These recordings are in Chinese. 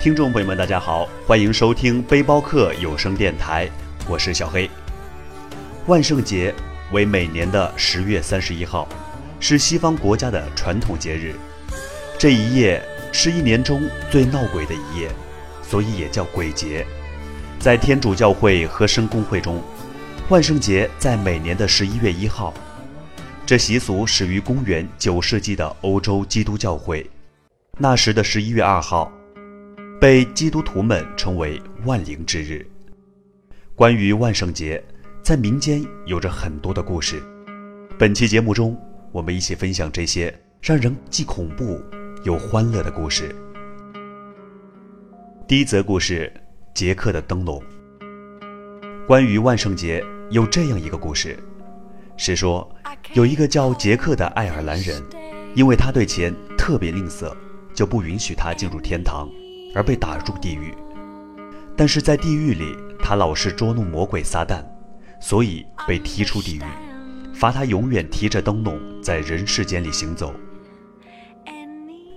听众朋友们，大家好，欢迎收听背包客有声电台，我是小黑。万圣节为每年的十月三十一号，是西方国家的传统节日。这一夜是一年中最闹鬼的一夜，所以也叫鬼节。在天主教会和圣公会中，万圣节在每年的十一月一号。这习俗始于公元九世纪的欧洲基督教会，那时的十一月二号。被基督徒们称为万灵之日。关于万圣节，在民间有着很多的故事。本期节目中，我们一起分享这些让人既恐怖又欢乐的故事。第一则故事：杰克的灯笼。关于万圣节，有这样一个故事，是说有一个叫杰克的爱尔兰人，因为他对钱特别吝啬，就不允许他进入天堂。而被打入地狱，但是在地狱里，他老是捉弄魔鬼撒旦，所以被踢出地狱，罚他永远提着灯笼在人世间里行走。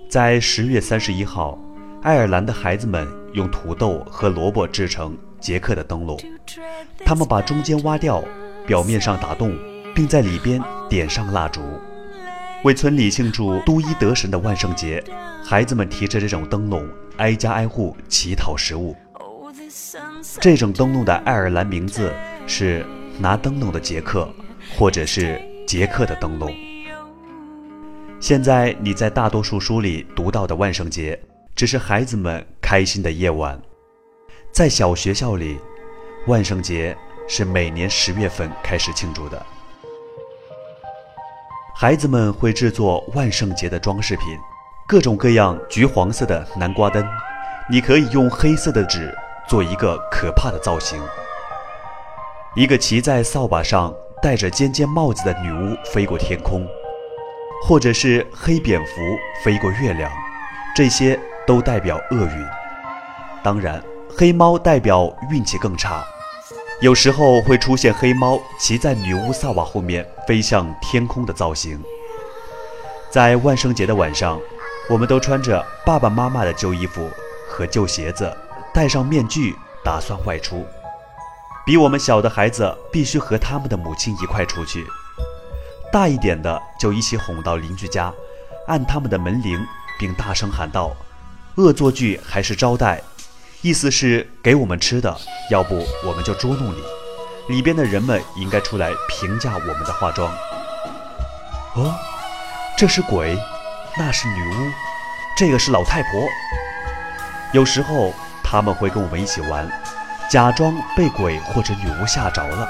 在十月三十一号，爱尔兰的孩子们用土豆和萝卜制成杰克的灯笼，他们把中间挖掉，表面上打洞，并在里边点上蜡烛，为村里庆祝都伊得神的万圣节，孩子们提着这种灯笼。挨家挨户乞讨食物。这种灯笼的爱尔兰名字是“拿灯笼的杰克”，或者是“杰克的灯笼”。现在你在大多数书里读到的万圣节，只是孩子们开心的夜晚。在小学校里，万圣节是每年十月份开始庆祝的。孩子们会制作万圣节的装饰品。各种各样橘黄色的南瓜灯，你可以用黑色的纸做一个可怕的造型。一个骑在扫把上、戴着尖尖帽子的女巫飞过天空，或者是黑蝙蝠飞过月亮，这些都代表厄运。当然，黑猫代表运气更差。有时候会出现黑猫骑在女巫萨瓦后面飞向天空的造型。在万圣节的晚上。我们都穿着爸爸妈妈的旧衣服和旧鞋子，戴上面具，打算外出。比我们小的孩子必须和他们的母亲一块出去，大一点的就一起哄到邻居家，按他们的门铃，并大声喊道：“恶作剧还是招待？”意思是给我们吃的，要不我们就捉弄你。里边的人们应该出来评价我们的化妆。哦，这是鬼。那是女巫，这个是老太婆。有时候他们会跟我们一起玩，假装被鬼或者女巫吓着了。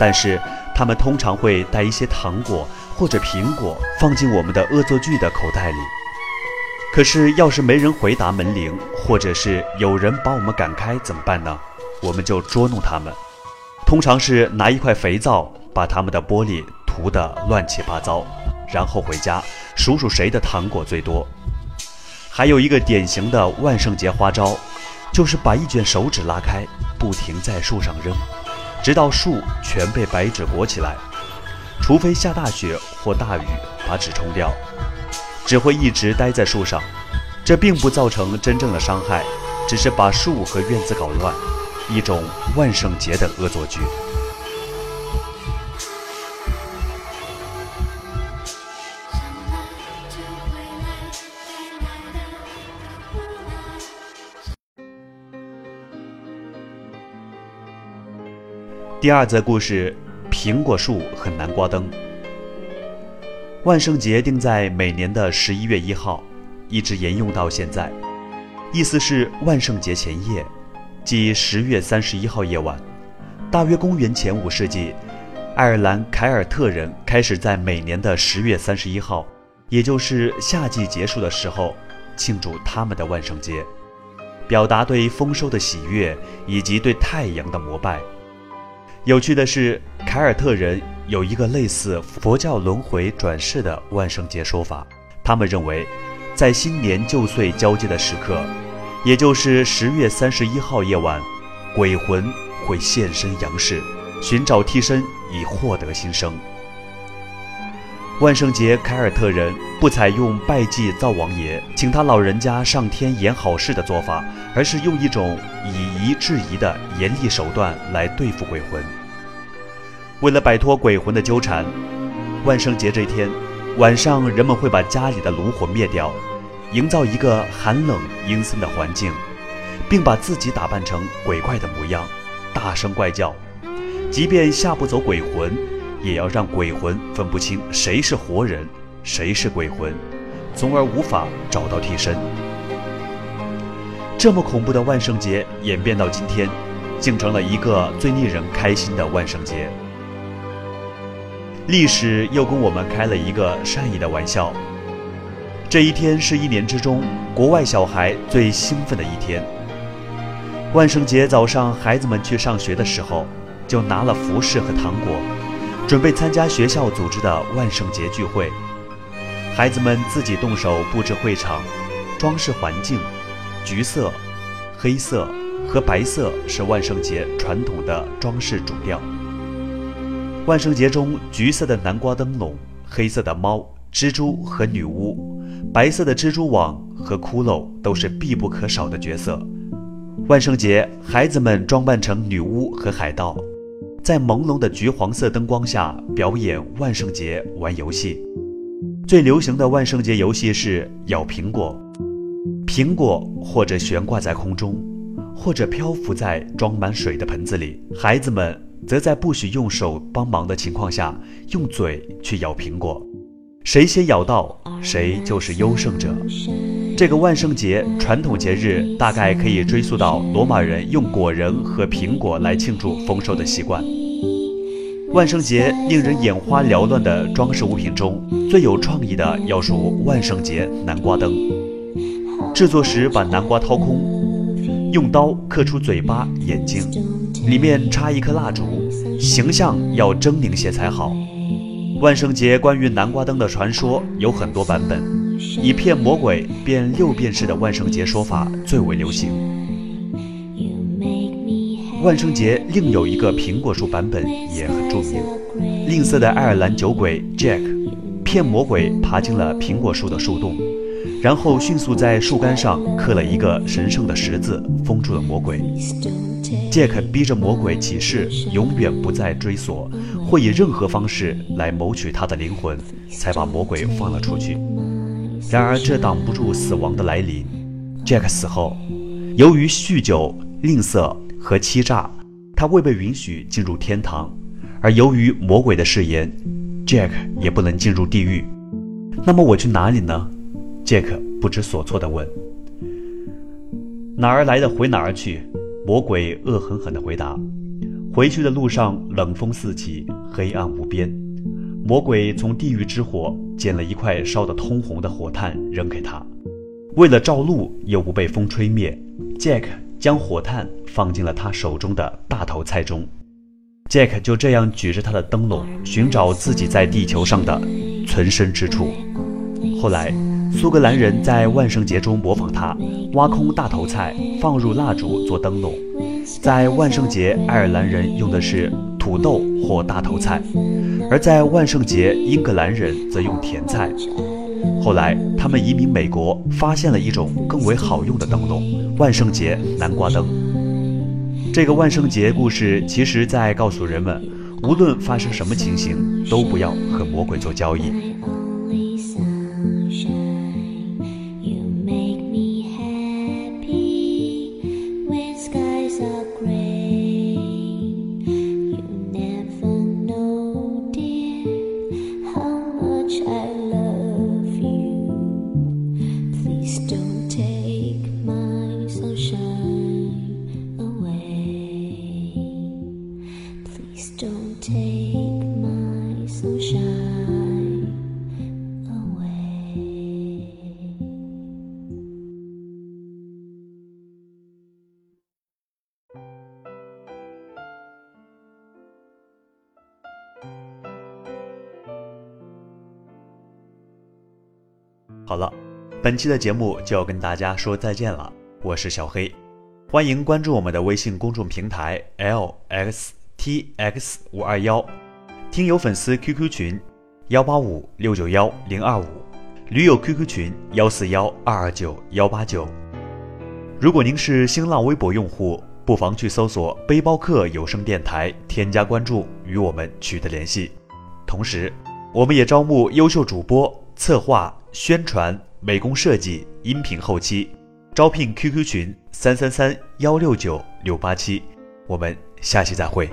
但是他们通常会带一些糖果或者苹果放进我们的恶作剧的口袋里。可是要是没人回答门铃，或者是有人把我们赶开，怎么办呢？我们就捉弄他们，通常是拿一块肥皂把他们的玻璃涂得乱七八糟。然后回家数数谁的糖果最多。还有一个典型的万圣节花招，就是把一卷手纸拉开，不停在树上扔，直到树全被白纸裹起来。除非下大雪或大雨把纸冲掉，只会一直待在树上。这并不造成真正的伤害，只是把树和院子搞乱，一种万圣节的恶作剧。第二则故事：苹果树和南瓜灯。万圣节定在每年的十一月一号，一直沿用到现在。意思是万圣节前夜，即十月三十一号夜晚，大约公元前五世纪，爱尔兰凯尔特人开始在每年的十月三十一号，也就是夏季结束的时候，庆祝他们的万圣节，表达对丰收的喜悦以及对太阳的膜拜。有趣的是，凯尔特人有一个类似佛教轮回转世的万圣节说法。他们认为，在新年旧岁交接的时刻，也就是十月三十一号夜晚，鬼魂会现身阳世，寻找替身以获得新生。万圣节，凯尔特人不采用拜祭灶王爷，请他老人家上天演好事的做法，而是用一种以夷制夷的严厉手段来对付鬼魂。为了摆脱鬼魂的纠缠，万圣节这天晚上，人们会把家里的炉火灭掉，营造一个寒冷阴森的环境，并把自己打扮成鬼怪的模样，大声怪叫。即便吓不走鬼魂。也要让鬼魂分不清谁是活人，谁是鬼魂，从而无法找到替身。这么恐怖的万圣节演变到今天，竟成了一个最令人开心的万圣节。历史又跟我们开了一个善意的玩笑。这一天是一年之中国外小孩最兴奋的一天。万圣节早上，孩子们去上学的时候，就拿了服饰和糖果。准备参加学校组织的万圣节聚会，孩子们自己动手布置会场，装饰环境。橘色、黑色和白色是万圣节传统的装饰主调。万圣节中，橘色的南瓜灯笼、黑色的猫、蜘蛛和女巫、白色的蜘蛛网和骷髅都是必不可少的角色。万圣节，孩子们装扮成女巫和海盗。在朦胧的橘黄色灯光下表演万圣节玩游戏，最流行的万圣节游戏是咬苹果，苹果或者悬挂在空中，或者漂浮在装满水的盆子里。孩子们则在不许用手帮忙的情况下，用嘴去咬苹果，谁先咬到，谁就是优胜者。这个万圣节传统节日大概可以追溯到罗马人用果仁和苹果来庆祝丰收的习惯。万圣节令人眼花缭乱的装饰物品中，最有创意的要数万圣节南瓜灯。制作时把南瓜掏空，用刀刻出嘴巴、眼睛，里面插一颗蜡烛，形象要狰狞些才好。万圣节关于南瓜灯的传说有很多版本。以骗魔鬼变六便士的万圣节说法最为流行。万圣节另有一个苹果树版本也很著名。吝啬的爱尔兰酒鬼 Jack 骗魔鬼爬进了苹果树的树洞，然后迅速在树干上刻了一个神圣的十字，封住了魔鬼。Jack 逼着魔鬼起誓，永远不再追索，或以任何方式来谋取他的灵魂，才把魔鬼放了出去。然而，这挡不住死亡的来临。Jack 死后，由于酗酒、吝啬和欺诈，他未被允许进入天堂；而由于魔鬼的誓言，Jack 也不能进入地狱。那么我去哪里呢？Jack 不知所措地问。哪儿来的回哪儿去，魔鬼恶狠狠地回答。回去的路上，冷风四起，黑暗无边。魔鬼从地狱之火捡了一块烧得通红的火炭扔给他，为了照路又不被风吹灭，Jack 将火炭放进了他手中的大头菜中。Jack 就这样举着他的灯笼寻找自己在地球上的存身之处。后来，苏格兰人在万圣节中模仿他，挖空大头菜放入蜡烛做灯笼。在万圣节，爱尔兰人用的是土豆或大头菜。而在万圣节，英格兰人则用甜菜。后来，他们移民美国，发现了一种更为好用的灯笼——万圣节南瓜灯。这个万圣节故事，其实在告诉人们，无论发生什么情形，都不要和魔鬼做交易。好了，本期的节目就要跟大家说再见了。我是小黑，欢迎关注我们的微信公众平台 l x t x 五二幺，听友粉丝 QQ 群幺八五六九幺零二五，驴友 QQ 群幺四幺二二九幺八九。如果您是新浪微博用户，不妨去搜索“背包客有声电台”，添加关注，与我们取得联系。同时，我们也招募优秀主播、策划、宣传、美工设计、音频后期，招聘 QQ 群三三三幺六九六八七。我们下期再会。